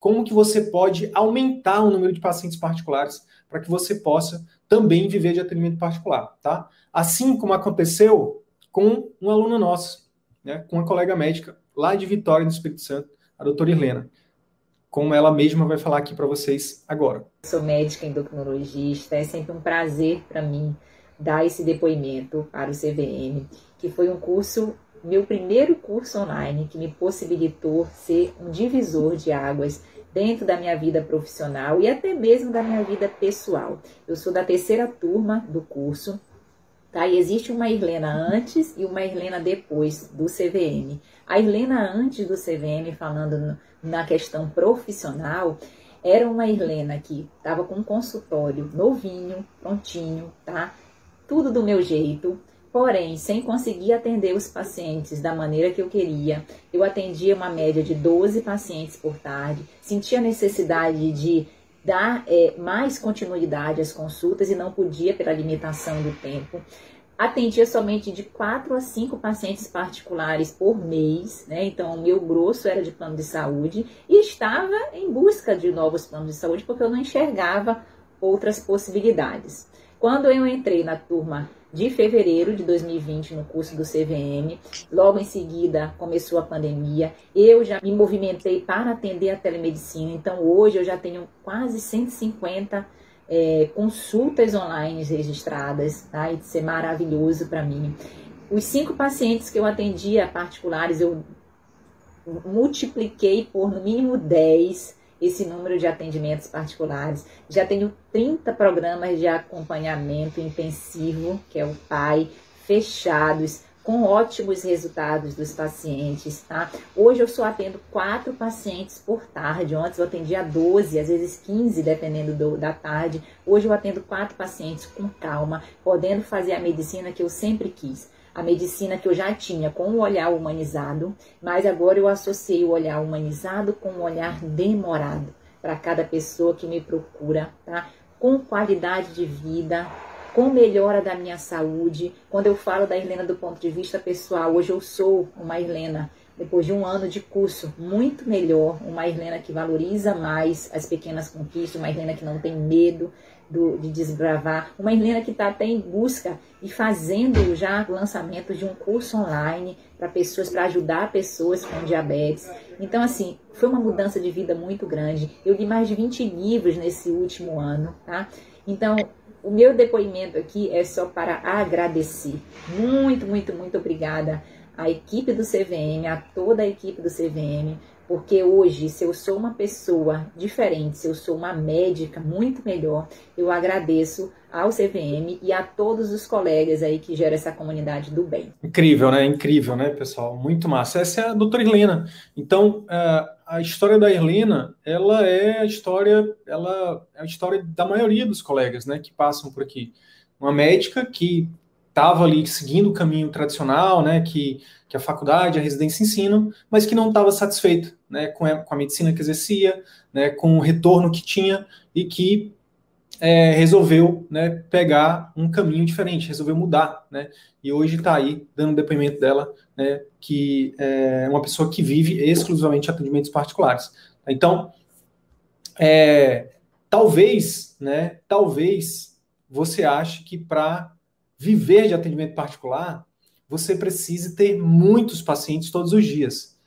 Como que você pode aumentar o número de pacientes particulares para que você possa também viver de atendimento particular, tá? Assim como aconteceu com uma aluna nossa, né, com uma colega médica lá de Vitória, no Espírito Santo, a doutora Helena, como ela mesma vai falar aqui para vocês agora. Sou médica endocrinologista, é sempre um prazer para mim dar esse depoimento para o CVM, que foi um curso, meu primeiro curso online, que me possibilitou ser um divisor de águas dentro da minha vida profissional e até mesmo da minha vida pessoal. Eu sou da terceira turma do curso, tá? E existe uma Irlena antes e uma Irlena depois do CVM. A Irlena antes do CVM, falando na questão profissional, era uma Irlena que estava com um consultório novinho, prontinho, tá? Tudo do meu jeito, Porém, sem conseguir atender os pacientes da maneira que eu queria, eu atendia uma média de 12 pacientes por tarde, sentia necessidade de dar é, mais continuidade às consultas e não podia pela limitação do tempo. Atendia somente de 4 a 5 pacientes particulares por mês, né? Então, o meu grosso era de plano de saúde e estava em busca de novos planos de saúde porque eu não enxergava outras possibilidades. Quando eu entrei na turma de fevereiro de 2020 no curso do CVM. Logo em seguida começou a pandemia. Eu já me movimentei para atender a telemedicina. Então hoje eu já tenho quase 150 é, consultas online registradas, tá? Isso é maravilhoso para mim. Os cinco pacientes que eu atendia particulares, eu multipliquei por no mínimo 10 esse número de atendimentos particulares. Já tenho 30 programas de acompanhamento intensivo, que é o PAI, fechados, com ótimos resultados dos pacientes, tá? Hoje eu só atendo quatro pacientes por tarde. Antes eu atendia 12, às vezes 15, dependendo do, da tarde. Hoje eu atendo quatro pacientes com calma, podendo fazer a medicina que eu sempre quis a medicina que eu já tinha com o olhar humanizado, mas agora eu associei o olhar humanizado com o olhar demorado para cada pessoa que me procura, tá? Com qualidade de vida, com melhora da minha saúde. Quando eu falo da Helena do ponto de vista pessoal, hoje eu sou uma Helena depois de um ano de curso muito melhor, uma Helena que valoriza mais as pequenas conquistas, uma Helena que não tem medo do, de desbravar, uma Helena que está até em busca e fazendo já lançamento de um curso online para pessoas, para ajudar pessoas com diabetes. Então, assim, foi uma mudança de vida muito grande. Eu li mais de 20 livros nesse último ano, tá? Então, o meu depoimento aqui é só para agradecer. Muito, muito, muito obrigada à equipe do CVM, a toda a equipe do CVM, porque hoje, se eu sou uma pessoa diferente, se eu sou uma médica muito melhor, eu agradeço ao CVM e a todos os colegas aí que geram essa comunidade do bem. Incrível, né? Incrível, né, pessoal? Muito massa. Essa é a doutora Helena. Então, é, a história da Helena, ela é a história, ela é a história da maioria dos colegas, né, que passam por aqui. Uma médica que estava ali seguindo o caminho tradicional, né, que, que a faculdade, a residência ensinam, mas que não estava satisfeito né, com, a, com a medicina que exercia, né, com o retorno que tinha e que é, resolveu né, pegar um caminho diferente, resolveu mudar, né, e hoje está aí dando depoimento dela, né, que é uma pessoa que vive exclusivamente atendimentos particulares. Então, é, talvez, né, talvez você ache que para viver de atendimento particular, você precisa ter muitos pacientes todos os dias.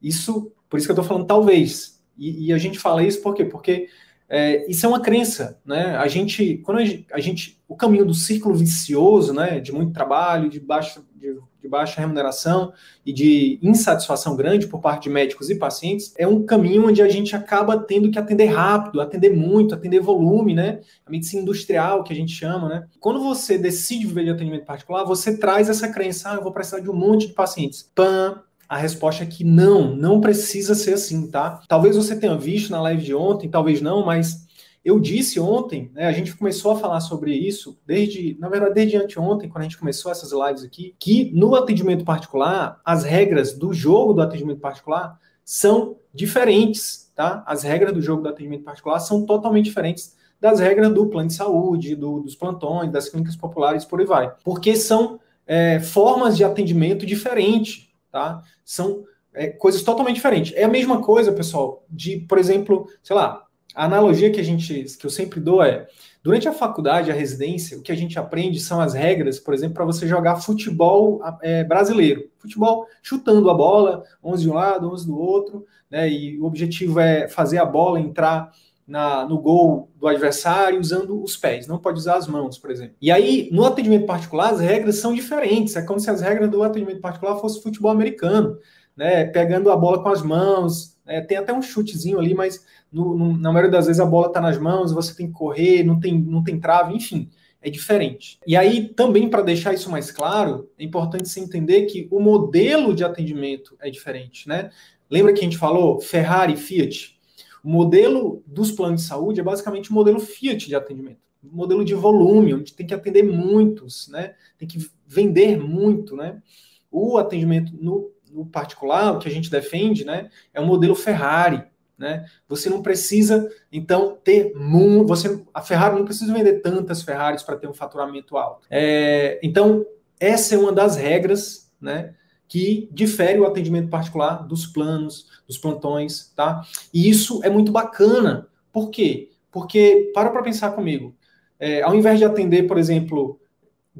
Isso, por isso que eu estou falando talvez. E, e, a gente fala isso por quê? Porque é, isso é uma crença, né? A gente, quando a gente, a gente, o caminho do círculo vicioso, né, de muito trabalho, de baixa, de, de, baixa remuneração e de insatisfação grande por parte de médicos e pacientes, é um caminho onde a gente acaba tendo que atender rápido, atender muito, atender volume, né? A medicina industrial que a gente chama, né? Quando você decide viver de atendimento particular, você traz essa crença, ah, eu vou precisar de um monte de pacientes. Pam, a resposta é que não, não precisa ser assim, tá? Talvez você tenha visto na live de ontem, talvez não, mas eu disse ontem, né, a gente começou a falar sobre isso desde, na verdade, desde anteontem, quando a gente começou essas lives aqui, que no atendimento particular, as regras do jogo do atendimento particular são diferentes, tá? As regras do jogo do atendimento particular são totalmente diferentes das regras do plano de saúde, do, dos plantões, das clínicas populares, por aí vai. Porque são é, formas de atendimento diferentes tá? São é, coisas totalmente diferentes. É a mesma coisa, pessoal, de, por exemplo, sei lá, a analogia que a gente, que eu sempre dou é, durante a faculdade, a residência, o que a gente aprende são as regras, por exemplo, para você jogar futebol é, brasileiro. Futebol chutando a bola, 11 de um lado, 11 do outro, né? E o objetivo é fazer a bola entrar na, no gol do adversário usando os pés, não pode usar as mãos, por exemplo. E aí, no atendimento particular, as regras são diferentes. É como se as regras do atendimento particular fossem futebol americano, né? Pegando a bola com as mãos. Né? Tem até um chutezinho ali, mas no, no, na maioria das vezes a bola está nas mãos, você tem que correr, não tem, não tem trave, enfim. É diferente. E aí, também, para deixar isso mais claro, é importante se entender que o modelo de atendimento é diferente, né? Lembra que a gente falou Ferrari Fiat? O modelo dos planos de saúde é basicamente o modelo Fiat de atendimento, modelo de volume, onde tem que atender muitos, né? Tem que vender muito, né? O atendimento no, no particular, o que a gente defende, né, é o modelo Ferrari, né? Você não precisa, então, ter muito. Você, a Ferrari não precisa vender tantas Ferraris para ter um faturamento alto. É, então, essa é uma das regras, né? que difere o atendimento particular dos planos, dos plantões, tá? E isso é muito bacana. Por quê? Porque, para para pensar comigo, é, ao invés de atender, por exemplo,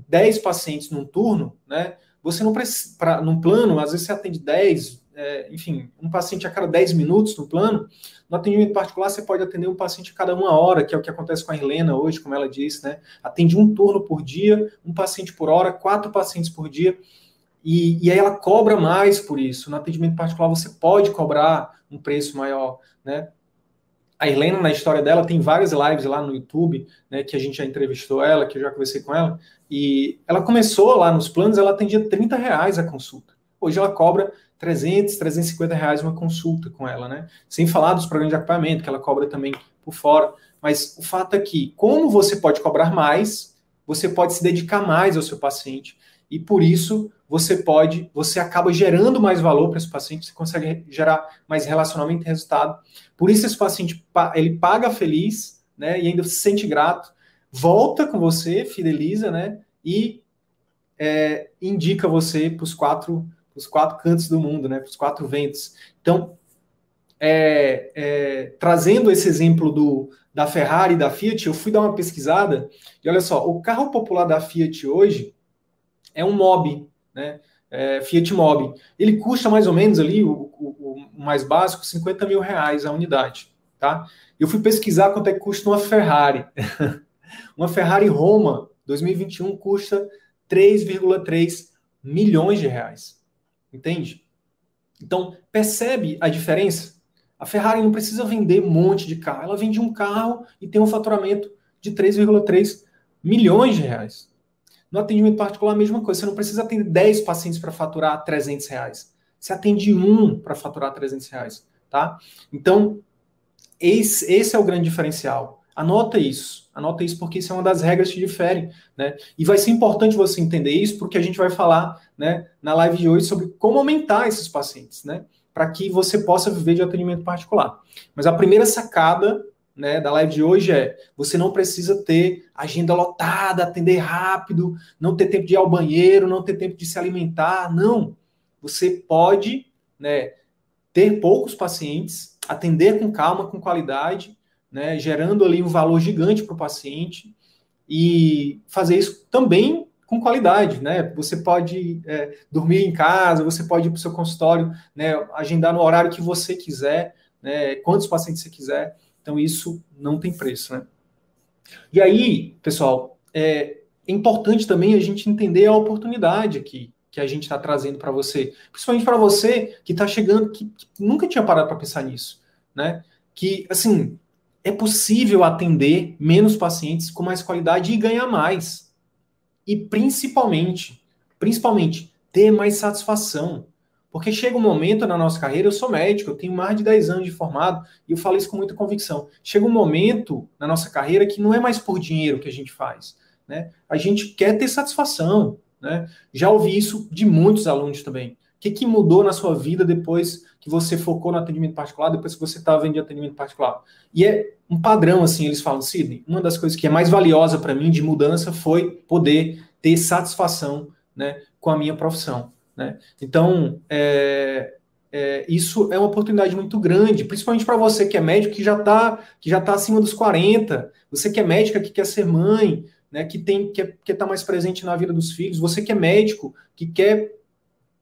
10 pacientes num turno, né? Você não precisa, pra, num plano, às vezes você atende 10, é, enfim, um paciente a cada 10 minutos no plano. No atendimento particular, você pode atender um paciente a cada uma hora, que é o que acontece com a Helena hoje, como ela disse, né? Atende um turno por dia, um paciente por hora, quatro pacientes por dia. E, e aí ela cobra mais por isso. No atendimento particular você pode cobrar um preço maior, né? A Helena, na história dela, tem várias lives lá no YouTube, né, que a gente já entrevistou ela, que eu já conversei com ela, e ela começou lá nos planos, ela atendia 30 reais a consulta. Hoje ela cobra 300, 350 reais uma consulta com ela, né? Sem falar dos programas de acompanhamento, que ela cobra também por fora. Mas o fato é que, como você pode cobrar mais, você pode se dedicar mais ao seu paciente, e por isso você pode, você acaba gerando mais valor para esse paciente, você consegue gerar mais relacionamento e resultado. Por isso esse paciente ele paga feliz, né, e ainda se sente grato, volta com você, fideliza, né, e é, indica você para os quatro, os quatro cantos do mundo, né, para os quatro ventos. Então, é, é, trazendo esse exemplo do, da Ferrari e da Fiat, eu fui dar uma pesquisada e olha só, o carro popular da Fiat hoje é um Mob, né? É, Fiat Mobi. Ele custa mais ou menos ali, o, o, o, mais básico, 50 mil reais a unidade. Tá? Eu fui pesquisar quanto é que custa uma Ferrari. uma Ferrari Roma 2021 custa 3,3 milhões de reais. Entende? Então, percebe a diferença? A Ferrari não precisa vender um monte de carro. Ela vende um carro e tem um faturamento de 3,3 milhões de reais. No atendimento particular, a mesma coisa. Você não precisa atender 10 pacientes para faturar 300 reais. Você atende um para faturar 300 reais, tá? Então, esse, esse é o grande diferencial. Anota isso. Anota isso porque isso é uma das regras que diferem, né? E vai ser importante você entender isso porque a gente vai falar, né, na live de hoje sobre como aumentar esses pacientes, né? Para que você possa viver de atendimento particular. Mas a primeira sacada né, da live de hoje é: você não precisa ter agenda lotada, atender rápido, não ter tempo de ir ao banheiro, não ter tempo de se alimentar. Não. Você pode né, ter poucos pacientes, atender com calma, com qualidade, né, gerando ali um valor gigante para o paciente e fazer isso também com qualidade, né? Você pode é, dormir em casa, você pode ir para o seu consultório, né, agendar no horário que você quiser, né, quantos pacientes você quiser Então, isso não tem preço, né? E aí, pessoal, é importante também a gente entender a oportunidade aqui que a gente está trazendo para você, principalmente para você que está chegando, que, que, nunca tinha parado para pensar nisso, né? Que, assim, é possível atender menos pacientes com mais qualidade e ganhar mais. E principalmente, principalmente, ter mais satisfação. Porque chega um momento na nossa carreira, eu sou médico, eu tenho mais de 10 anos de formado, e eu falo isso com muita convicção. Chega um momento na nossa carreira que não é mais por dinheiro que a gente faz. Né? A gente quer ter satisfação. Né? Já ouvi isso de muitos alunos também. O que, que mudou na sua vida depois que você focou no atendimento particular, depois que você estava tá vendo atendimento particular? E é um padrão, assim, eles falam, Sidney, uma das coisas que é mais valiosa para mim de mudança foi poder ter satisfação né, com a minha profissão. Né? Então, é, é, isso é uma oportunidade muito grande, principalmente para você que é médico que já está que já tá acima dos 40, você que é médica que quer ser mãe, né, que tem que quer estar tá mais presente na vida dos filhos, você que é médico, que quer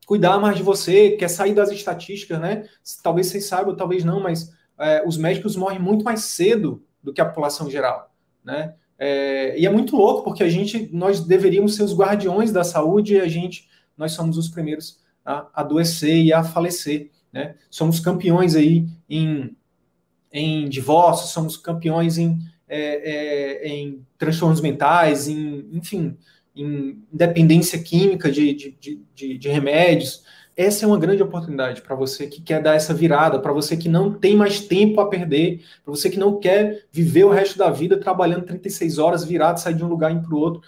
cuidar mais de você, quer sair das estatísticas, né? Talvez vocês saibam, talvez não, mas é, os médicos morrem muito mais cedo do que a população geral, né? É, e é muito louco porque a gente, nós deveríamos ser os guardiões da saúde e a gente, nós somos os primeiros a adoecer e a falecer, né? Somos campeões aí em, em divórcio, somos campeões em é, é, em transtornos mentais, em, enfim, em dependência química de, de, de, de remédios. Essa é uma grande oportunidade para você que quer dar essa virada, para você que não tem mais tempo a perder, para você que não quer viver o resto da vida trabalhando 36 horas virado, sair de um lugar para o outro,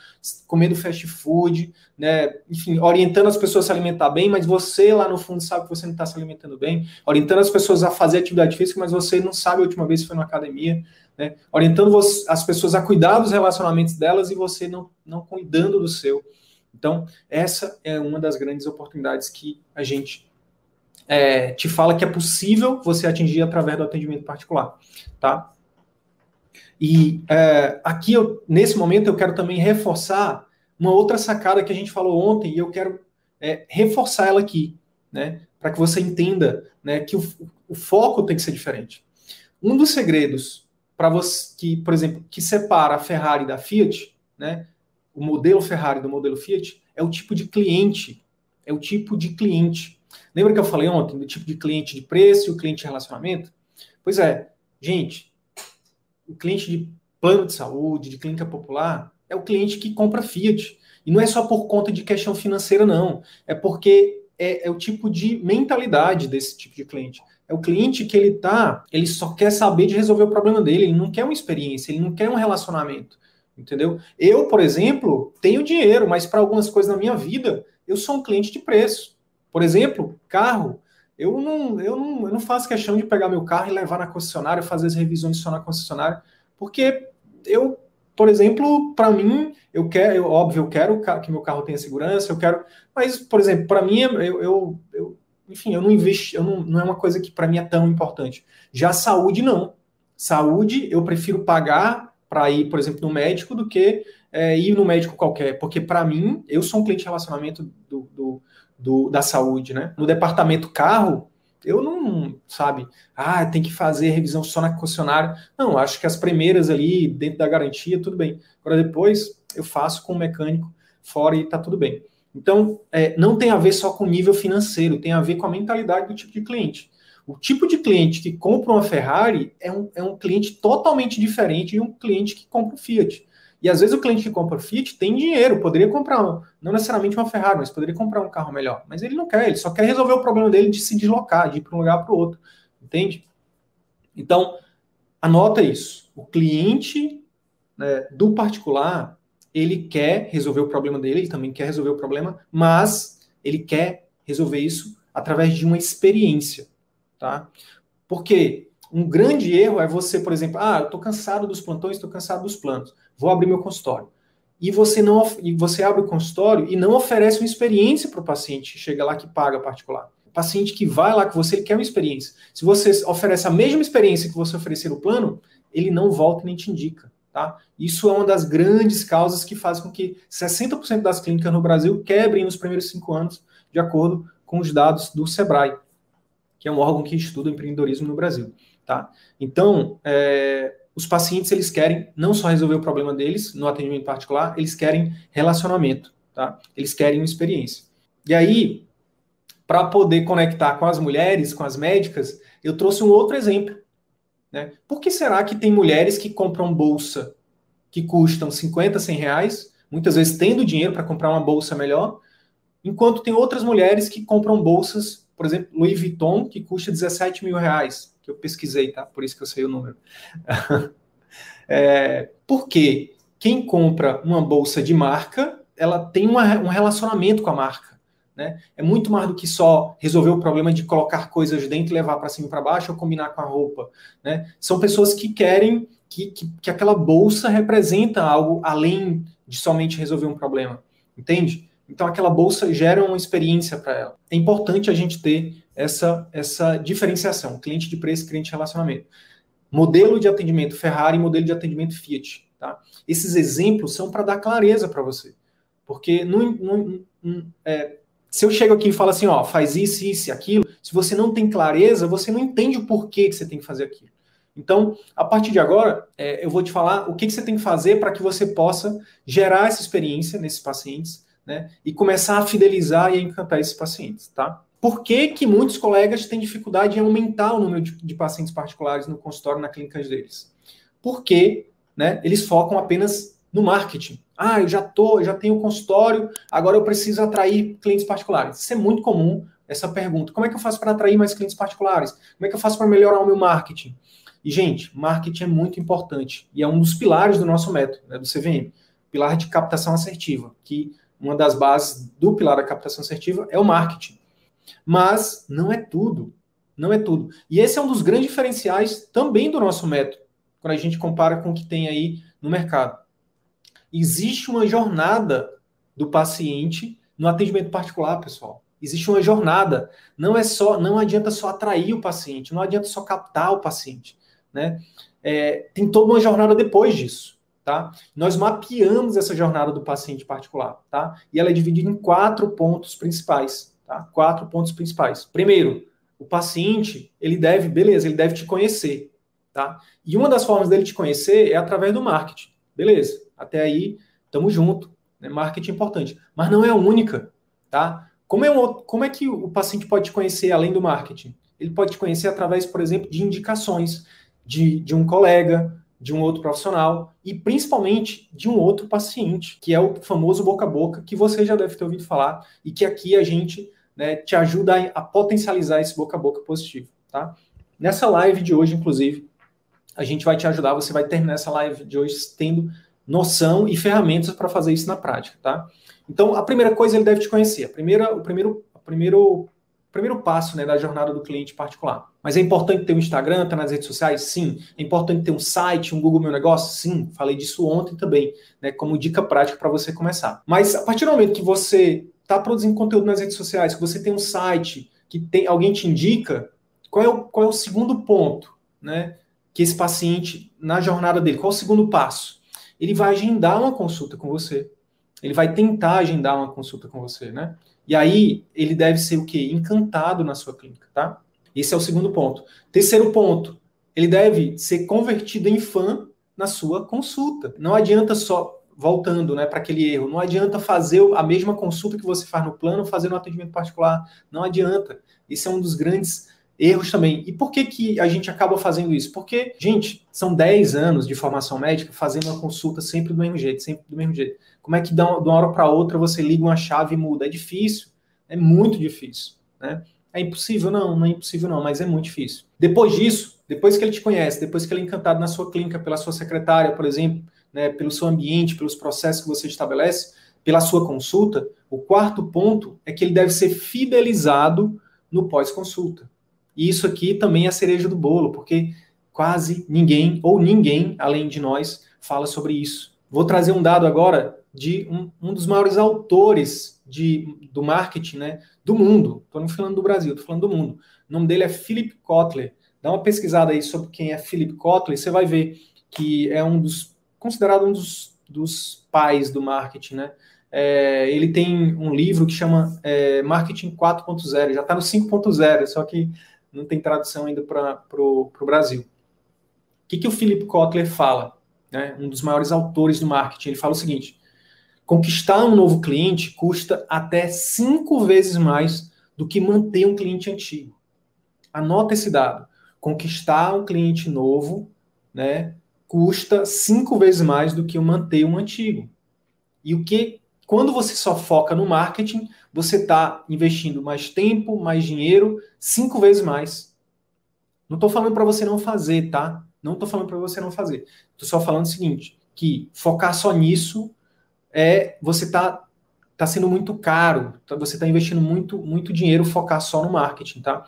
comendo fast food, né? enfim, orientando as pessoas a se alimentar bem, mas você lá no fundo sabe que você não está se alimentando bem, orientando as pessoas a fazer atividade física, mas você não sabe a última vez que foi na academia né? orientando as pessoas a cuidar dos relacionamentos delas e você não, não cuidando do seu. Então, essa é uma das grandes oportunidades que a gente é, te fala que é possível você atingir através do atendimento particular, tá? E é, aqui, eu, nesse momento, eu quero também reforçar uma outra sacada que a gente falou ontem e eu quero é, reforçar ela aqui, né? Para que você entenda né, que o, o foco tem que ser diferente. Um dos segredos para você que, por exemplo, que separa a Ferrari da Fiat, né? O modelo Ferrari do modelo Fiat é o tipo de cliente, é o tipo de cliente. Lembra que eu falei ontem do tipo de cliente de preço e o cliente de relacionamento? Pois é, gente, o cliente de plano de saúde, de clínica popular, é o cliente que compra Fiat. E não é só por conta de questão financeira, não. É porque é, é o tipo de mentalidade desse tipo de cliente. É o cliente que ele tá, ele só quer saber de resolver o problema dele, ele não quer uma experiência, ele não quer um relacionamento, entendeu? Eu, por exemplo, tenho dinheiro, mas para algumas coisas na minha vida, eu sou um cliente de preço. Por exemplo, carro. Eu não, eu não, eu não faço questão de pegar meu carro e levar na concessionária, fazer as revisões só na concessionária, porque eu, por exemplo, para mim, eu quero, eu, óbvio, eu quero que meu carro tenha segurança, eu quero, mas, por exemplo, para mim, eu, eu, eu enfim, eu não investi, eu não, não é uma coisa que para mim é tão importante. Já saúde, não. Saúde, eu prefiro pagar para ir, por exemplo, no médico do que é, ir no médico qualquer. Porque, para mim, eu sou um cliente de relacionamento do, do, do, da saúde, né? No departamento carro, eu não, sabe, ah, tem que fazer revisão só na concessionária. Não, acho que as primeiras ali, dentro da garantia, tudo bem. Agora, depois, eu faço com o mecânico fora e tá tudo bem. Então, é, não tem a ver só com o nível financeiro, tem a ver com a mentalidade do tipo de cliente. O tipo de cliente que compra uma Ferrari é um, é um cliente totalmente diferente de um cliente que compra um Fiat. E às vezes o cliente que compra o Fiat tem dinheiro, poderia comprar, um, não necessariamente uma Ferrari, mas poderia comprar um carro melhor. Mas ele não quer, ele só quer resolver o problema dele de se deslocar, de ir para um lugar para o outro. Entende? Então, anota isso. O cliente né, do particular, ele quer resolver o problema dele, ele também quer resolver o problema, mas ele quer resolver isso através de uma experiência, tá? Porque um grande erro é você, por exemplo, ah, eu estou cansado dos plantões, estou cansado dos planos, vou abrir meu consultório. E você não e você abre o consultório e não oferece uma experiência para o paciente que chega lá que paga particular. O paciente que vai lá com você, ele quer uma experiência. Se você oferece a mesma experiência que você oferecer no plano, ele não volta nem te indica. Tá? Isso é uma das grandes causas que faz com que 60% das clínicas no Brasil quebrem nos primeiros cinco anos, de acordo com os dados do Sebrae. Que é um órgão que estuda empreendedorismo no Brasil, tá? Então, é, os pacientes eles querem não só resolver o problema deles no atendimento particular, eles querem relacionamento, tá? Eles querem uma experiência. E aí, para poder conectar com as mulheres, com as médicas, eu trouxe um outro exemplo. Né? Por que será que tem mulheres que compram bolsa que custam 50, 100 reais, muitas vezes tendo dinheiro para comprar uma bolsa melhor, enquanto tem outras mulheres que compram bolsas, por exemplo, Louis Vuitton, que custa 17 mil reais, que eu pesquisei, tá? Por isso que eu sei o número. é, porque quem compra uma bolsa de marca, ela tem uma, um relacionamento com a marca. Né? É muito mais do que só resolver o problema de colocar coisas dentro e levar para cima e para baixo ou combinar com a roupa. Né? São pessoas que querem que, que, que aquela bolsa representa algo além de somente resolver um problema. Entende? Então aquela bolsa gera uma experiência para ela. É importante a gente ter essa, essa diferenciação, cliente de preço, cliente de relacionamento. Modelo de atendimento Ferrari modelo de atendimento Fiat. Tá? Esses exemplos são para dar clareza para você. Porque é, se eu chego aqui e falo assim, ó, faz isso, isso aquilo, se você não tem clareza, você não entende o porquê que você tem que fazer aquilo. Então, a partir de agora, é, eu vou te falar o que, que você tem que fazer para que você possa gerar essa experiência nesses pacientes, né? E começar a fidelizar e encantar esses pacientes, tá? Por que, que muitos colegas têm dificuldade em aumentar o número de, de pacientes particulares no consultório, na clínica deles? Porque né, eles focam apenas no marketing. Ah, eu já tô, já tenho consultório, agora eu preciso atrair clientes particulares. Isso é muito comum, essa pergunta. Como é que eu faço para atrair mais clientes particulares? Como é que eu faço para melhorar o meu marketing? E, gente, marketing é muito importante e é um dos pilares do nosso método, né, do CVM. Pilar de captação assertiva, que uma das bases do pilar da captação assertiva é o marketing. Mas não é tudo. Não é tudo. E esse é um dos grandes diferenciais também do nosso método, quando a gente compara com o que tem aí no mercado existe uma jornada do paciente no atendimento particular, pessoal. Existe uma jornada. Não é só, não adianta só atrair o paciente, não adianta só captar o paciente, né? É, tem toda uma jornada depois disso, tá? Nós mapeamos essa jornada do paciente particular, tá? E ela é dividida em quatro pontos principais, tá? Quatro pontos principais. Primeiro, o paciente, ele deve, beleza, ele deve te conhecer, tá? E uma das formas dele te conhecer é através do marketing, beleza? Até aí, estamos junto. Né? Marketing é importante. Mas não é a única, tá? Como é, um, como é que o paciente pode te conhecer além do marketing? Ele pode te conhecer através, por exemplo, de indicações de, de um colega, de um outro profissional e principalmente de um outro paciente, que é o famoso boca a boca, que você já deve ter ouvido falar e que aqui a gente né, te ajuda a, potencializar esse boca a boca positivo, tá? Nessa live de hoje, inclusive, a gente vai te ajudar, você vai terminar essa live de hoje tendo noção e ferramentas para fazer isso na prática, tá? Então, a primeira coisa ele deve te conhecer. A primeira, o primeiro, primeiro, primeiro passo né, da jornada do cliente particular. Mas é importante ter um Instagram, estar tá nas redes sociais? Sim. É importante ter um site, um Google Meu Negócio? Sim. Falei disso ontem também, né, como dica prática para você começar. Mas a partir do momento que você está produzindo conteúdo nas redes sociais, que você tem um site, que tem alguém te indica, qual é o, qual é o segundo ponto, né? Que esse paciente, na jornada dele, qual é o segundo passo? ele vai agendar uma consulta com você. Ele vai tentar agendar uma consulta com você, né? E aí ele deve ser o quê? Encantado na sua clínica, tá? Esse é o segundo ponto. Terceiro ponto, ele deve ser convertido em fã na sua consulta. Não adianta só voltando, né, para aquele erro, não adianta fazer a mesma consulta que você faz no plano, fazer no atendimento particular. Não adianta. Esse é um dos grandes erros também. E por que, que a gente acaba fazendo isso? Porque, gente, são 10 anos de formação médica fazendo uma consulta sempre do mesmo jeito, sempre do mesmo jeito. Como é que de uma hora para outra você liga uma chave e muda? É difícil, é muito difícil, né? É impossível? Não, não é impossível não, mas é muito difícil. Depois disso, depois que ele te conhece, depois que ele é encantado na sua clínica, pela sua secretária, por exemplo, né, pelo seu ambiente, pelos processos que você estabelece, pela sua consulta, o quarto ponto é que ele deve ser fidelizado no pós-consulta. E isso aqui também é a cereja do bolo, porque quase ninguém, ou ninguém, além de nós, fala sobre isso. Vou trazer um dado agora de um, um dos maiores autores de, do marketing né, do mundo. Estou não falando do Brasil, estou falando do mundo. O nome dele é Philip Kotler. Dá uma pesquisada aí sobre quem é Philip Kotler, você vai ver que é um dos considerado um dos, dos pais do marketing, né? É, ele tem um livro que chama é, Marketing 4.0, já está no 5.0, só que não tem tradução ainda para o Brasil. O que, que o Philip Kotler fala? Né? Um dos maiores autores do marketing. Ele fala o seguinte: conquistar um novo cliente custa até cinco vezes mais do que manter um cliente antigo. Anota esse dado. Conquistar um cliente novo, né, custa cinco vezes mais do que manter um antigo. E o que, quando você só foca no marketing, você está investindo mais tempo, mais dinheiro, cinco vezes mais. Não estou falando para você não fazer, tá? Não estou falando para você não fazer. Estou só falando o seguinte, que focar só nisso é você está tá sendo muito caro, tá, você está investindo muito, muito dinheiro focar só no marketing, tá?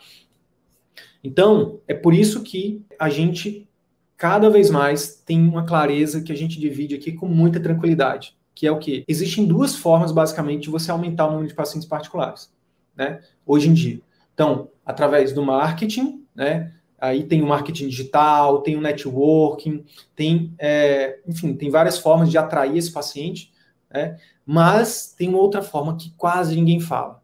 Então, é por isso que a gente cada vez mais tem uma clareza que a gente divide aqui com muita tranquilidade, que é o que? Existem duas formas, basicamente, de você aumentar o número de pacientes particulares, né? Hoje em dia. Então, através do marketing, né? Aí tem o marketing digital, tem o networking, tem, é, enfim, tem várias formas de atrair esse paciente, né? Mas tem uma outra forma que quase ninguém fala.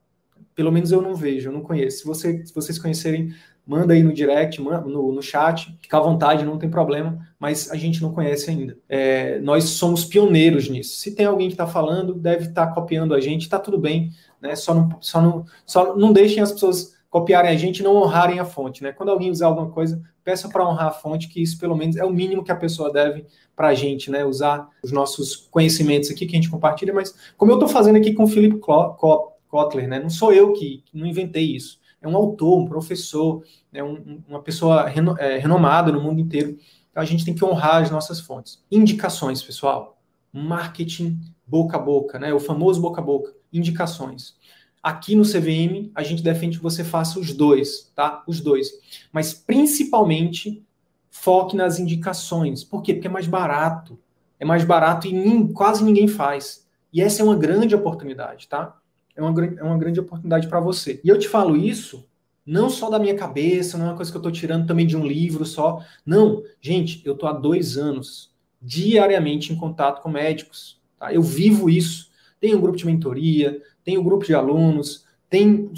Pelo menos eu não vejo, eu não conheço. Se, você, se vocês conhecerem, manda aí no direct, no, no chat, fica à vontade, não tem problema, mas a gente não conhece ainda. É, nós somos pioneiros nisso. Se tem alguém que está falando, deve estar tá copiando a gente, está tudo bem, né? Só não, só, não, só não deixem as pessoas copiarem a gente e não honrarem a fonte, né? Quando alguém usar alguma coisa, peça para honrar a fonte, que isso pelo menos é o mínimo que a pessoa deve para a gente, né? Usar os nossos conhecimentos aqui que a gente compartilha, mas como eu estou fazendo aqui com o Philip Kotler, né? Não sou eu que, que não inventei isso. É um autor, um professor, né? um, uma pessoa reno, é, renomada no mundo inteiro. Então a gente tem que honrar as nossas fontes. Indicações, pessoal. Marketing boca a boca, né? O famoso boca a boca. Indicações. Aqui no CVM, a gente defende que você faça os dois, tá? Os dois. Mas principalmente foque nas indicações. Por quê? Porque é mais barato. É mais barato e nem, quase ninguém faz. E essa é uma grande oportunidade, tá? É uma, é uma grande oportunidade para você. E eu te falo isso não só da minha cabeça, não é uma coisa que eu estou tirando também de um livro só. Não, gente, eu estou há dois anos diariamente em contato com médicos. Tá? Eu vivo isso. Tenho um grupo de mentoria, tem o grupo de alunos, tem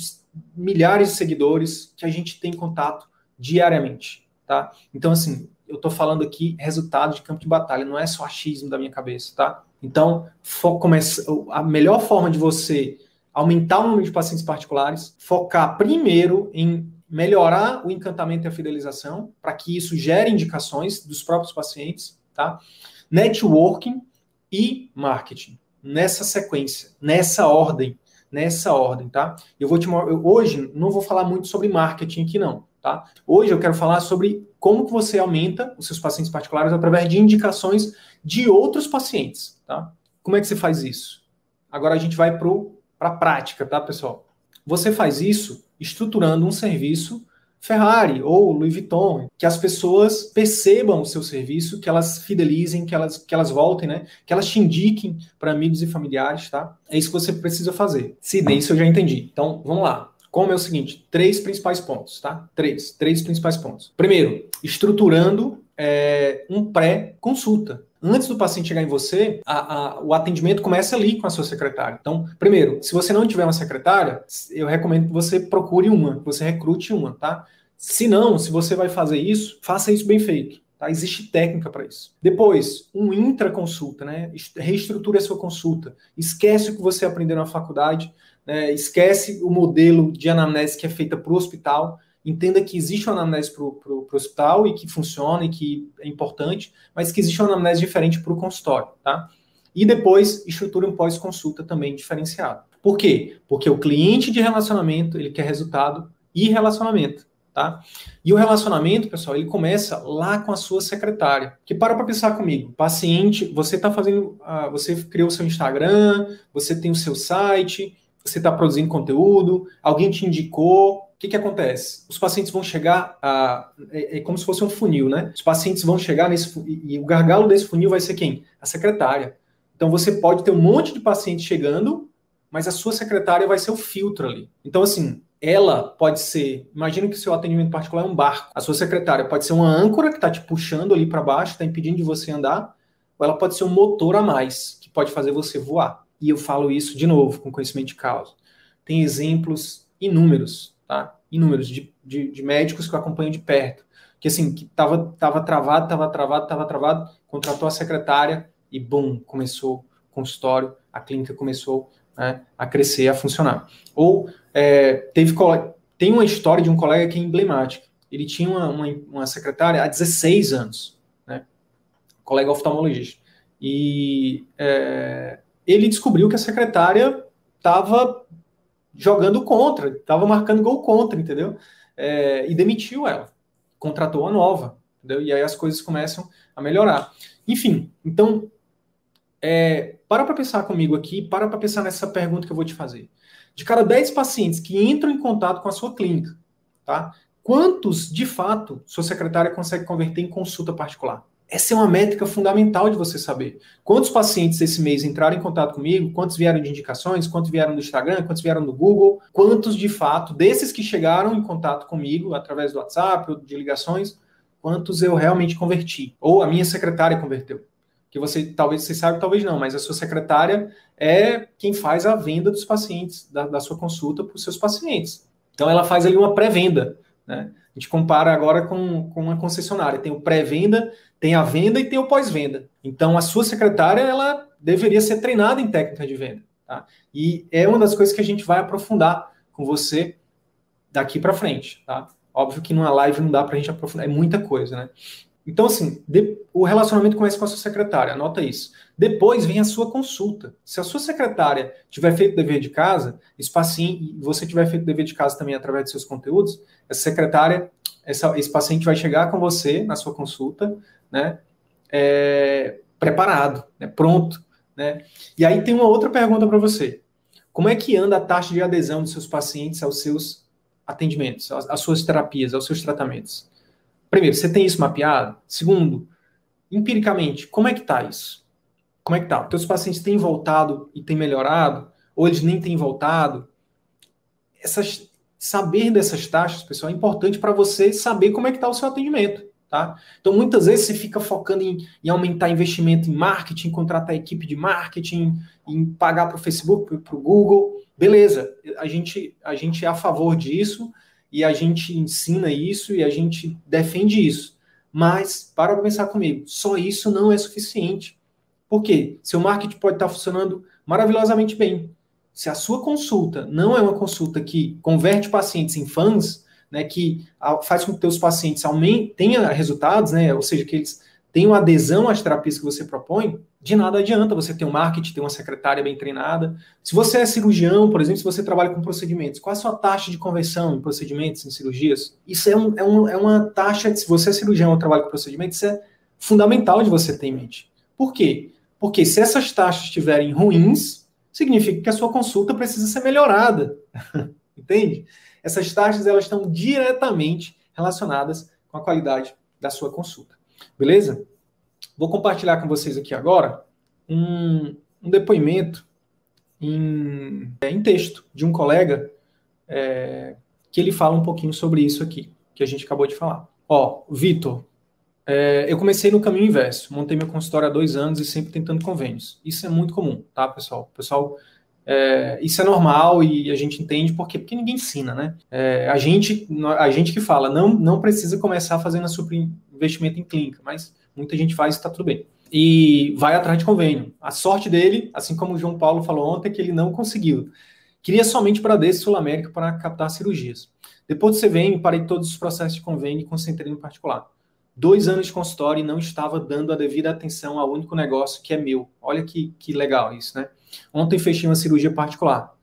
milhares de seguidores que a gente tem contato diariamente, tá? Então, assim, eu estou falando aqui resultado de campo de batalha, não é só achismo da minha cabeça, tá? Então, a melhor forma de você aumentar o número de pacientes particulares, focar primeiro em melhorar o encantamento e a fidelização, para que isso gere indicações dos próprios pacientes, tá? Networking e marketing nessa sequência, nessa ordem, nessa ordem, tá? Eu vou te eu, hoje não vou falar muito sobre marketing aqui não, tá? Hoje eu quero falar sobre como que você aumenta os seus pacientes particulares através de indicações de outros pacientes, tá? Como é que você faz isso? Agora a gente vai para a prática, tá, pessoal? Você faz isso estruturando um serviço Ferrari ou Louis Vuitton, que as pessoas percebam o seu serviço, que elas fidelizem, que elas, que elas voltem, né? Que elas te indiquem para amigos e familiares, tá? É isso que você precisa fazer. Se isso eu já entendi. Então, vamos lá. Como é o seguinte, três principais pontos, tá? Três, três principais pontos. Primeiro, estruturando é, um pré-consulta. Antes do paciente chegar em você, a, a, o atendimento começa ali com a sua secretária. Então, primeiro, se você não tiver uma secretária, eu recomendo que você procure uma, que você recrute uma, tá? Se não, se você vai fazer isso, faça isso bem feito. Tá? Existe técnica para isso. Depois, um intra-consulta, né? Reestruture a sua consulta. Esquece o que você aprendeu na faculdade, né? esquece o modelo de anamnese que é feita para o hospital entenda que existe uma anamnese para o hospital e que funciona e que é importante, mas que existe uma anamnese diferente para o consultório, tá? E depois, estrutura um pós-consulta também diferenciado. Por quê? Porque o cliente de relacionamento, ele quer resultado e relacionamento, tá? E o relacionamento, pessoal, ele começa lá com a sua secretária. Que para para pensar comigo, paciente, você está fazendo, uh, você criou o seu Instagram, você tem o seu site, você está produzindo conteúdo, alguém te indicou, que, que acontece? Os pacientes vão chegar a. É, é, como se fosse um funil, né? Os pacientes vão chegar nesse. E, e o gargalo desse funil vai ser quem? A secretária. Então você pode ter um monte de pacientes chegando, mas a sua secretária vai ser o filtro ali. Então, assim, ela pode ser. Imagina que o seu atendimento particular é um barco. A sua secretária pode ser uma âncora que está te puxando ali para baixo, está impedindo de você andar, ou ela pode ser um motor a mais, que pode fazer você voar. E eu falo isso de novo, com conhecimento de causa. Tem exemplos inúmeros tá? inúmeros, de, de, de médicos que eu acompanho de perto, que assim, que tava, tava travado, tava travado, tava travado, contratou a secretária e, bum, começou o consultório, a clínica começou né, a crescer, a funcionar. Ou é, teve tem uma história de um colega que é emblemática. Ele tinha uma, uma, uma secretária há 16 anos, né, colega oftalmologista. E é, ele descobriu que a secretária estava jogando contra, estava marcando gol contra, entendeu? É, e demitiu ela, contratou a nova, entendeu? E aí as coisas começam a melhorar. Enfim, então, é, para para pensar comigo aqui, para para pensar nessa pergunta que eu vou te fazer. De cada 10 pacientes que entram em contato com a sua clínica, tá? Quantos, de fato, sua secretária consegue converter em consulta particular? Essa é uma métrica fundamental de você saber. Quantos pacientes esse mês entraram em contato comigo, quantos vieram de indicações, quantos vieram do Instagram, quantos vieram do Google, quantos de fato, desses que chegaram em contato comigo através do WhatsApp ou de ligações, quantos eu realmente converti, ou a minha secretária converteu. Que você talvez você saiba, talvez não, mas a sua secretária é quem faz a venda dos pacientes, da, da sua consulta para os seus pacientes. Então ela faz ali uma pré-venda. Né? A gente compara agora com, com uma concessionária. Tem o pré-venda, tem a venda e tem o pós-venda. Então, a sua secretária, ela deveria ser treinada em técnica de venda. Tá? E é uma das coisas que a gente vai aprofundar com você daqui para frente. Tá? Óbvio que numa live não dá para a gente aprofundar, é muita coisa, né? Então, assim, de, o relacionamento começa com a sua secretária, anota isso. Depois vem a sua consulta. Se a sua secretária tiver feito dever de casa, esse paciente, e você tiver feito dever de casa também através de seus conteúdos, essa secretária, essa, esse paciente vai chegar com você na sua consulta, né? É, preparado, né, pronto. Né? E aí tem uma outra pergunta para você. Como é que anda a taxa de adesão dos seus pacientes aos seus atendimentos, às suas terapias, aos seus tratamentos? Primeiro, você tem isso mapeado? Segundo, empiricamente, como é que está isso? Como é que tá? Teus pacientes têm voltado e têm melhorado? Ou eles nem têm voltado? Essas, saber dessas taxas, pessoal, é importante para você saber como é que está o seu atendimento. Tá? Então, muitas vezes você fica focando em, em aumentar investimento em marketing, contratar equipe de marketing, em pagar para o Facebook, para o Google. Beleza, a gente, a gente é a favor disso e a gente ensina isso e a gente defende isso. Mas, para pensar comigo, só isso não é suficiente. Por quê? Seu marketing pode estar funcionando maravilhosamente bem. Se a sua consulta não é uma consulta que converte pacientes em fãs, né, que faz com que teus pacientes tenham resultados, né, ou seja, que eles tenham adesão às terapias que você propõe, de nada adianta você ter um marketing, ter uma secretária bem treinada. Se você é cirurgião, por exemplo, se você trabalha com procedimentos, qual a sua taxa de conversão em procedimentos, em cirurgias? Isso é, um, é, um, é uma taxa, se você é cirurgião ou trabalha com procedimentos, isso é fundamental de você ter em mente. Por quê? Porque se essas taxas estiverem ruins, significa que a sua consulta precisa ser melhorada. Entende? Essas taxas elas estão diretamente relacionadas com a qualidade da sua consulta. Beleza? Vou compartilhar com vocês aqui agora um, um depoimento em, é, em, texto de um colega é, que ele fala um pouquinho sobre isso aqui, que a gente acabou de falar. Ó, Vitor, é, eu comecei no caminho inverso, montei meu consultório há dois anos e sempre tentando convênios. Isso é muito comum, tá, pessoal? Pessoal é, isso é normal e a gente entende por quê? Porque ninguém ensina, né? É, a, gente, a gente que fala, não, não precisa começar fazendo investimento em clínica, mas muita gente faz e está tudo bem. E vai atrás de convênio. A sorte dele, assim como o João Paulo falou ontem, é que ele não conseguiu. Queria somente para desse Sul América para captar cirurgias. Depois do CVM, parei todos os processos de convênio e concentrei no particular. Dois anos de consultório e não estava dando a devida atenção ao único negócio que é meu. Olha que, que legal isso, né? Ontem fechei uma cirurgia particular.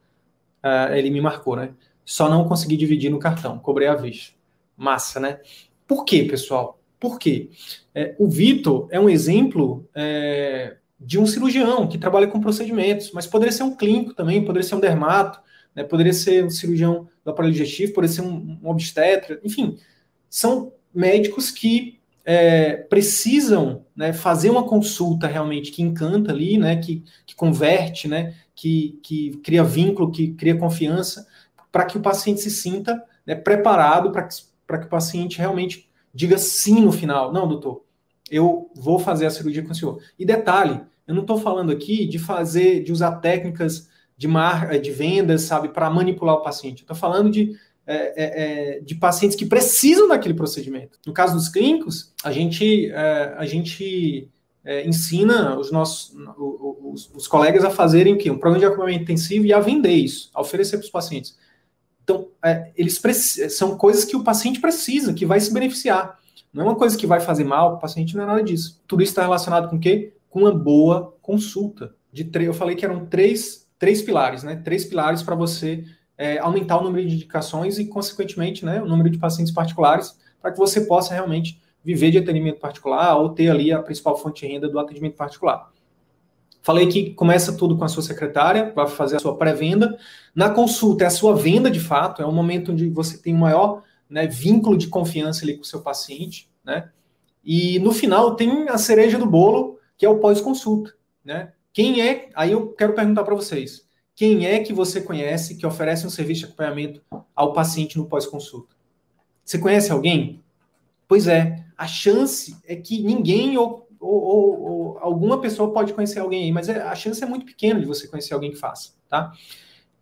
Uh, ele me marcou, né? Só não consegui dividir no cartão, cobrei a vez. Massa, né? Por quê, pessoal? Por quê? É, o Vitor é um exemplo é, de um cirurgião que trabalha com procedimentos, mas poderia ser um clínico também, poderia ser um dermato, né, poderia ser um cirurgião do aparelho digestivo, poderia ser um, um obstetra, enfim, são médicos que é, precisam né, fazer uma consulta realmente que encanta ali, né, que, que converte, né, que, que cria vínculo, que cria confiança, para que o paciente se sinta né, preparado para que, que o paciente realmente diga sim no final. Não, doutor, eu vou fazer a cirurgia com o senhor. E detalhe, eu não estou falando aqui de fazer, de usar técnicas de, mar, de vendas, sabe, para manipular o paciente. Estou falando de é, é, é, de pacientes que precisam daquele procedimento. No caso dos clínicos, a gente, é, a gente é, ensina os nossos os, os, colegas a fazerem o quê? Um programa de acompanhamento intensivo e a vender isso, a oferecer para os pacientes. Então, eles são coisas que o paciente precisa, que vai se beneficiar. Não é uma coisa que vai fazer mal o paciente, não é nada disso. Tudo isso está relacionado com o quê? Com uma boa consulta. De eu falei que eram três, três pilares, né? Três pilares para você é, aumentar o número de indicações e, consequentemente, né, o número de pacientes particulares, para que você possa realmente viver de atendimento particular ou ter ali a principal fonte de renda do atendimento particular. Falei que começa tudo com a sua secretária, vai fazer a sua pré-venda. Na consulta é a sua venda de fato, é um momento onde você tem um maior né, vínculo de confiança ali com o seu paciente, né? E no final tem a cereja do bolo, que é o pós-consulta, né? Quem é? Aí eu quero perguntar para vocês. Quem é que você conhece que oferece um serviço de acompanhamento ao paciente no pós-consulta? Você conhece alguém? Pois é, a chance é que ninguém ou, ou, ou, ou alguma pessoa pode conhecer alguém aí, mas é, a chance é muito pequena de você conhecer alguém que faça, tá?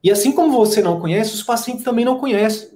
E assim como você não conhece, os pacientes também não conhecem.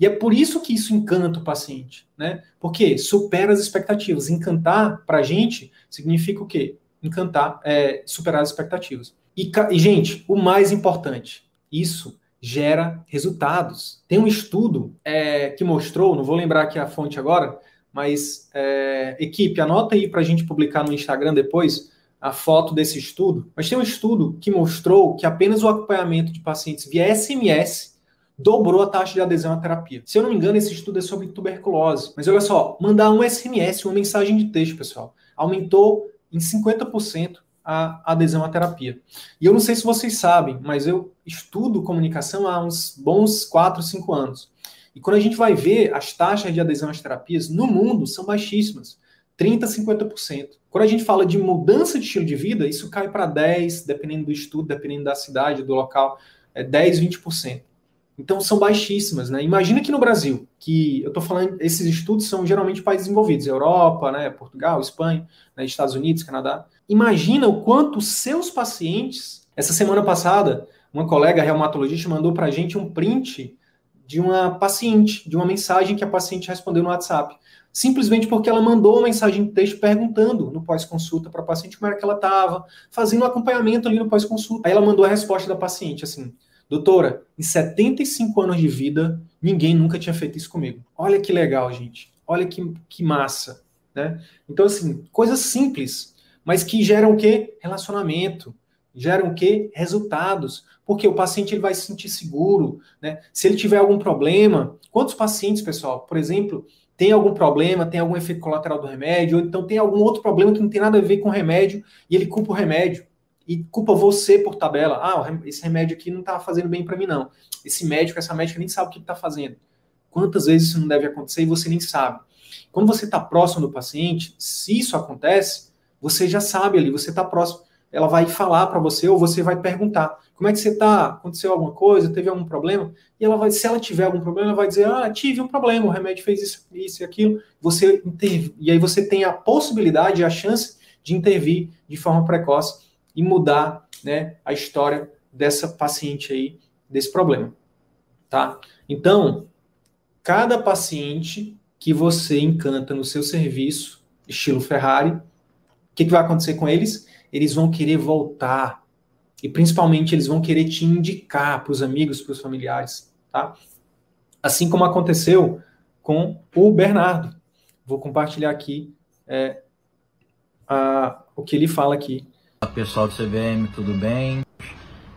E é por isso que isso encanta o paciente, né? Porque supera as expectativas. Encantar, para a gente, significa o quê? Encantar, é, superar as expectativas. E, gente, o mais importante, isso gera resultados. Tem um estudo é, que mostrou, não vou lembrar aqui a fonte agora, mas é, equipe, anota aí para a gente publicar no Instagram depois a foto desse estudo. Mas tem um estudo que mostrou que apenas o acompanhamento de pacientes via SMS dobrou a taxa de adesão à terapia. Se eu não me engano, esse estudo é sobre tuberculose. Mas olha só, mandar um SMS, uma mensagem de texto, pessoal, aumentou em 50% a adesão à terapia. E eu não sei se vocês sabem, mas eu estudo comunicação há uns bons 4, 5 anos. E quando a gente vai ver as taxas de adesão às terapias no mundo são baixíssimas, 30, 50%. Quando a gente fala de mudança de estilo de vida, isso cai para 10, dependendo do estudo, dependendo da cidade, do local, é 10, 20%. Então são baixíssimas, né? Imagina que no Brasil, que eu estou falando, esses estudos são geralmente países envolvidos, Europa, né, Portugal, Espanha, né, Estados Unidos, Canadá. Imagina o quanto seus pacientes. Essa semana passada, uma colega reumatologista mandou para a gente um print de uma paciente, de uma mensagem que a paciente respondeu no WhatsApp. Simplesmente porque ela mandou uma mensagem de texto perguntando no pós-consulta para a paciente como era que ela estava, fazendo um acompanhamento ali no pós-consulta. Aí ela mandou a resposta da paciente assim: Doutora, em 75 anos de vida, ninguém nunca tinha feito isso comigo. Olha que legal, gente. Olha que, que massa. Né? Então, assim, coisas simples, mas que geram o quê? Relacionamento, geram o quê? Resultados. Porque o paciente ele vai se sentir seguro, né? Se ele tiver algum problema, quantos pacientes, pessoal, por exemplo, tem algum problema, tem algum efeito colateral do remédio, ou então tem algum outro problema que não tem nada a ver com o remédio e ele culpa o remédio e culpa você por tabela. Ah, esse remédio aqui não está fazendo bem para mim não. Esse médico, essa médica nem sabe o que está fazendo. Quantas vezes isso não deve acontecer e você nem sabe? Quando você está próximo do paciente, se isso acontece, você já sabe ali, você está próximo. Ela vai falar para você ou você vai perguntar: como é que você está? Aconteceu alguma coisa? Teve algum problema? E ela vai, se ela tiver algum problema, ela vai dizer: ah, tive um problema, o remédio fez isso, isso e aquilo. Você interv... E aí você tem a possibilidade, a chance de intervir de forma precoce e mudar né, a história dessa paciente aí, desse problema. Tá? Então, cada paciente que você encanta no seu serviço, estilo Ferrari, o que, que vai acontecer com eles? Eles vão querer voltar. E principalmente eles vão querer te indicar para os amigos, para os familiares. Tá? Assim como aconteceu com o Bernardo. Vou compartilhar aqui é, a, o que ele fala aqui. Olá pessoal do CVM, tudo bem?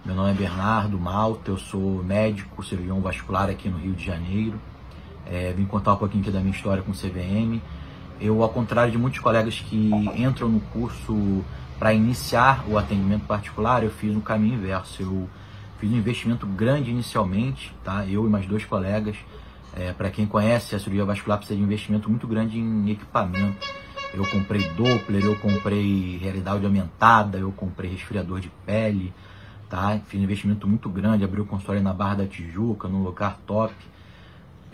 Meu nome é Bernardo Malta, eu sou médico cirurgião vascular aqui no Rio de Janeiro. É, vim contar um pouquinho aqui da minha história com o CVM. Eu, ao contrário de muitos colegas que entram no curso para iniciar o atendimento particular, eu fiz um caminho inverso. Eu fiz um investimento grande inicialmente, tá? Eu e mais dois colegas. É, para quem conhece, a cirurgia vascular precisa de um investimento muito grande em equipamento. Eu comprei Doppler, eu comprei realidade aumentada, eu comprei resfriador de pele, tá? Fiz um investimento muito grande, abri o consultório na Barra da Tijuca, num lugar top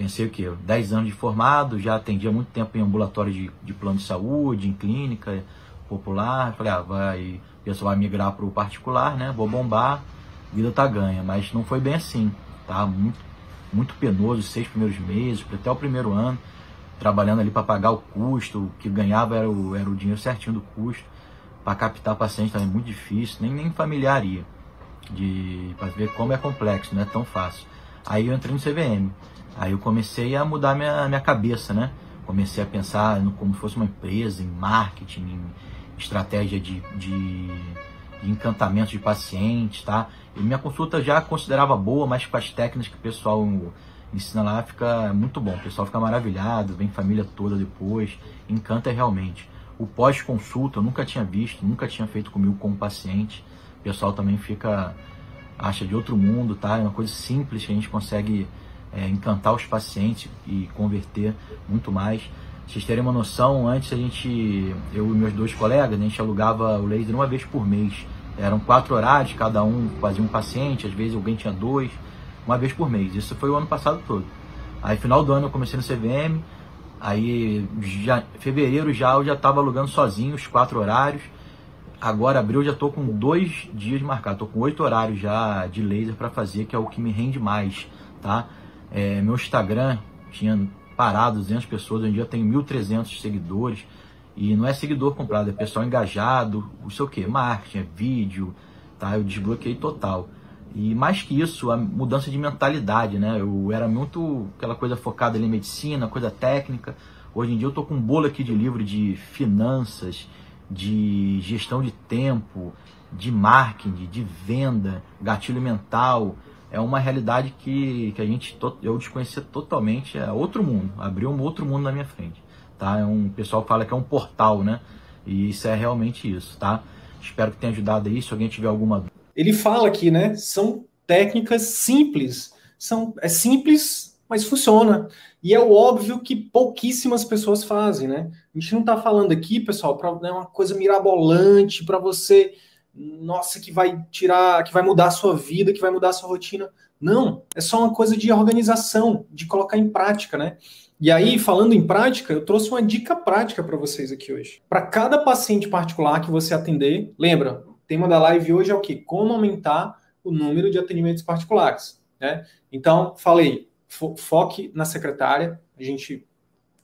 pensei o quê? 10 anos de formado, já atendia muito tempo em ambulatório de, de plano de saúde, em clínica popular. Falei, ah, vai, o pessoal vai migrar para o particular, né? Vou bombar, vida tá ganha. Mas não foi bem assim, tá? Muito, muito penoso, os seis primeiros meses, até o primeiro ano, trabalhando ali para pagar o custo, o que ganhava era o, era o dinheiro certinho do custo, para captar paciente também muito difícil, nem, nem familiar ia, para ver como é complexo, não é tão fácil. Aí eu entrei no CVM, aí eu comecei a mudar minha, minha cabeça, né? Comecei a pensar no, como fosse uma empresa, em marketing, em estratégia de, de, de encantamento de pacientes, tá? E minha consulta já considerava boa, mas com as técnicas que o pessoal ensina lá fica muito bom. O pessoal fica maravilhado, vem família toda depois, encanta realmente. O pós-consulta eu nunca tinha visto, nunca tinha feito comigo como paciente. O pessoal também fica, acha de outro mundo, tá? É uma coisa simples que a gente consegue é, encantar os pacientes e converter muito mais. Vocês terem uma noção, antes a gente, eu e meus dois colegas, a gente alugava o laser uma vez por mês. Eram quatro horários, cada um fazia um paciente, às vezes alguém tinha dois, uma vez por mês. Isso foi o ano passado todo. Aí, final do ano, eu comecei no CVM. Aí, já, fevereiro já eu já estava alugando sozinho os quatro horários. Agora, abril, eu já estou com dois dias marcados. Estou com oito horários já de laser para fazer, que é o que me rende mais, tá? É, meu Instagram tinha parado 200 pessoas, hoje dia tem 1.300 seguidores. E não é seguidor comprado, é pessoal engajado, o seu que? Marketing, é vídeo, tá? Eu desbloqueei total. E mais que isso, a mudança de mentalidade, né? Eu era muito aquela coisa focada em medicina, coisa técnica. Hoje em dia eu tô com um bolo aqui de livro de finanças, de gestão de tempo, de marketing, de venda, gatilho mental. É uma realidade que, que a gente eu desconhecia totalmente, é outro mundo, abriu um outro mundo na minha frente, tá? É um o pessoal fala que é um portal, né? E isso é realmente isso, tá? Espero que tenha ajudado aí, se alguém tiver alguma ele fala aqui, né? São técnicas simples. São, é simples, mas funciona. E é o óbvio que pouquíssimas pessoas fazem, né? A gente não está falando aqui, pessoal, para né, uma coisa mirabolante, para você, nossa, que vai tirar, que vai mudar a sua vida, que vai mudar a sua rotina. Não, é só uma coisa de organização, de colocar em prática, né? E aí, falando em prática, eu trouxe uma dica prática para vocês aqui hoje. Para cada paciente particular que você atender, lembra, tema da live hoje é o que? Como aumentar o número de atendimentos particulares. Né? Então, falei, fo foque na secretária. A gente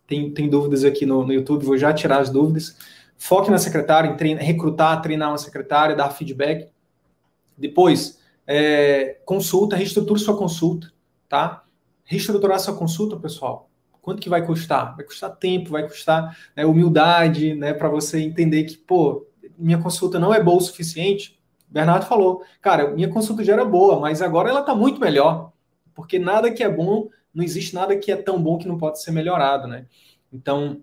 tem, tem dúvidas aqui no, no YouTube, vou já tirar as dúvidas. Foque na secretária, em treina, recrutar, treinar uma secretária, dar feedback. Depois, é, consulta, reestruture sua consulta, tá? Reestruturar sua consulta, pessoal. Quanto que vai custar? Vai custar tempo, vai custar né, humildade, né, para você entender que, pô, minha consulta não é boa o suficiente, Bernardo falou, cara, minha consulta já era boa, mas agora ela está muito melhor, porque nada que é bom, não existe nada que é tão bom que não pode ser melhorado, né? Então,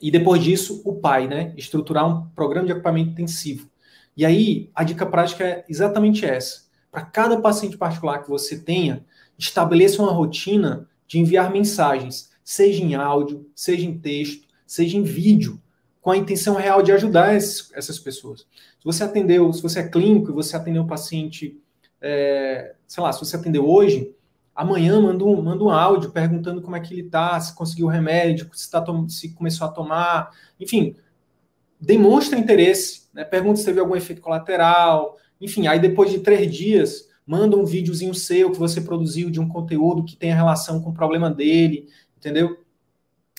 e depois disso, o pai, né? Estruturar um programa de equipamento intensivo. E aí, a dica prática é exatamente essa. Para cada paciente particular que você tenha, estabeleça uma rotina de enviar mensagens, seja em áudio, seja em texto, seja em vídeo, com a intenção real de ajudar esses, essas pessoas. Se você atendeu, se você é clínico e você atendeu um paciente, é, sei lá, se você atendeu hoje, amanhã manda um, manda um áudio perguntando como é que ele está, se conseguiu o remédio, se, tá, se começou a tomar, enfim, demonstra interesse, né? pergunta se teve algum efeito colateral, enfim, aí depois de três dias, manda um videozinho seu que você produziu de um conteúdo que tenha relação com o problema dele, entendeu?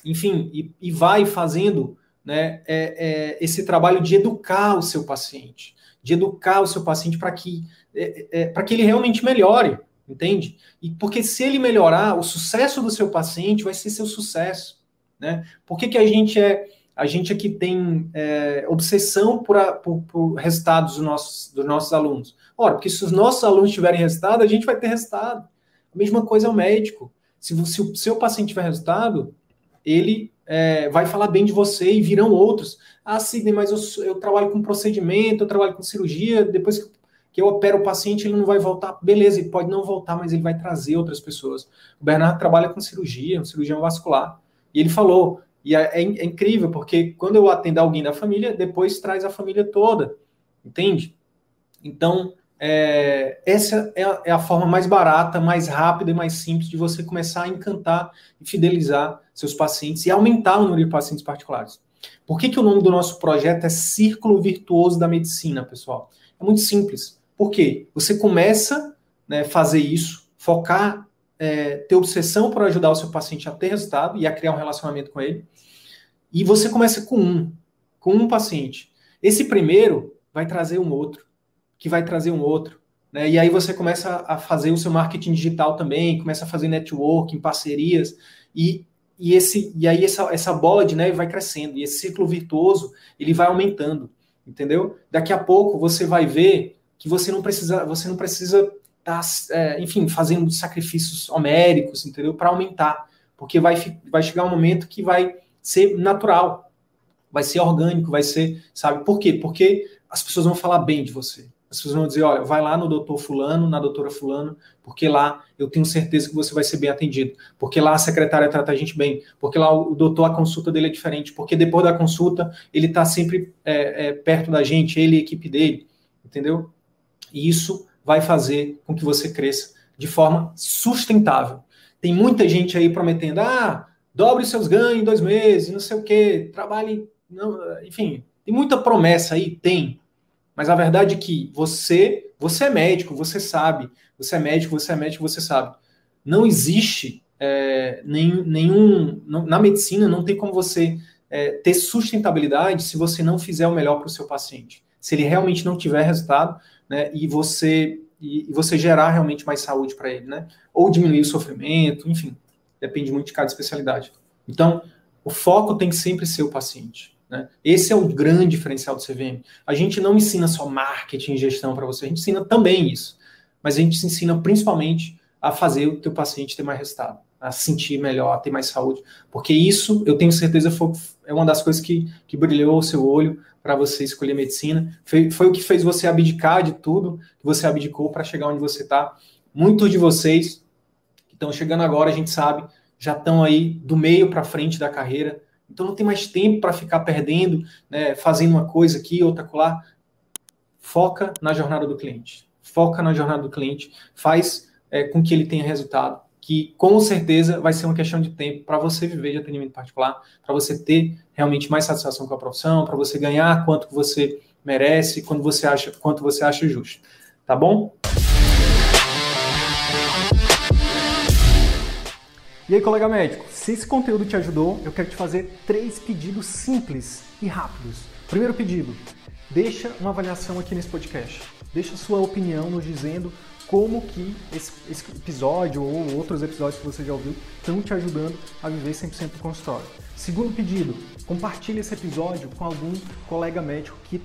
Enfim, e, e vai fazendo né, é, é, esse trabalho de educar o seu paciente, de educar o seu paciente para que, é, é que ele realmente melhore, entende? E porque se ele melhorar, o sucesso do seu paciente vai ser seu sucesso, né? Por que, que a gente é a gente aqui tem é, obsessão por, a, por, por, resultados dos nossos, dos nossos alunos. Ora, porque se os nossos alunos tiverem resultado, a gente vai ter resultado. A mesma coisa é o médico. Se, se o seu paciente tiver resultado, ele é, vai falar bem de você e virão outros. Ah, Sidney, mas eu, eu trabalho com procedimento, eu trabalho com cirurgia, depois que, que eu opero o paciente, ele não vai voltar. Beleza, ele pode não voltar, mas ele vai trazer outras pessoas. O Bernardo trabalha com cirurgia, um cirurgião vascular. E ele falou, e é, é, é incrível, porque quando eu atendo alguém da família, depois traz a família toda, entende? Então, é, essa é a, é a, forma mais barata, mais rápida e mais simples de você começar a encantar e fidelizar seus pacientes e aumentar o número de pacientes particulares. Por que, que o nome do nosso projeto é Círculo Virtuoso da Medicina, pessoal? É muito simples. Por quê? Você começa né, fazer isso, focar é, ter obsessão por ajudar o seu paciente a ter resultado e a criar um relacionamento com ele. E você começa com um, com um paciente. Esse primeiro vai trazer um outro, que vai trazer um outro. Né? E aí você começa a fazer o seu marketing digital também, começa a fazer networking, parcerias, e, e, esse, e aí essa, essa bola de neve vai crescendo, e esse ciclo virtuoso ele vai aumentando, entendeu? Daqui a pouco você vai ver que você não precisa, você não precisa tá, é, enfim, fazendo sacrifícios homéricos, entendeu? Para aumentar. Porque vai, vai chegar um momento que vai ser natural, vai ser orgânico, vai ser, sabe? Por quê? Porque as pessoas vão falar bem de você. As pessoas vão dizer, olha, vai lá no doutor fulano, na doutora fulano, porque lá eu tenho certeza que você vai ser bem atendido. Porque lá a secretária trata a gente bem. Porque lá o doutor, a consulta dele é diferente. Porque depois da consulta, ele está sempre é, é, perto da gente, ele e a equipe dele. Entendeu? E isso vai fazer com que você cresça de forma sustentável. Tem muita gente aí prometendo, ah, dobre seus ganhos em dois meses, não sei o quê, trabalhe. Não, enfim, tem muita promessa aí, tem. Mas a verdade é que você, você é médico, você sabe. Você é médico, você é médico, você sabe. Não existe é, nenhum. nenhum não, na medicina, não tem como você é, ter sustentabilidade se você não fizer o melhor para o seu paciente. Se ele realmente não tiver resultado, né, e você e, você gerar realmente mais saúde para ele, né? Ou diminuir o sofrimento, enfim, depende muito de cada especialidade. Então, o foco tem que sempre ser o paciente. Né? Esse é o grande diferencial do CVM. A gente não ensina só marketing e gestão para você, a gente ensina também isso. Mas a gente se ensina principalmente a fazer o teu paciente ter mais resultado, a sentir melhor, a ter mais saúde. Porque isso, eu tenho certeza, foi, é uma das coisas que, que brilhou o seu olho para você escolher medicina. Foi, foi o que fez você abdicar de tudo que você abdicou para chegar onde você está. Muitos de vocês que estão chegando agora, a gente sabe, já estão aí do meio para frente da carreira. Então não tem mais tempo para ficar perdendo, né, fazendo uma coisa aqui, outra lá. Foca na jornada do cliente. Foca na jornada do cliente. Faz é, com que ele tenha resultado que com certeza vai ser uma questão de tempo para você viver de atendimento particular, para você ter realmente mais satisfação com a profissão, para você ganhar quanto você merece, quando você acha, quanto você acha justo. Tá bom? E aí, colega médico, se esse conteúdo te ajudou, eu quero te fazer três pedidos simples e rápidos. Primeiro pedido, deixa uma avaliação aqui nesse podcast. Deixa sua opinião nos dizendo como que esse, esse, episódio ou outros episódios que você já ouviu estão te ajudando a viver 100% do consultório. Segundo pedido, compartilhe esse episódio com algum colega médico que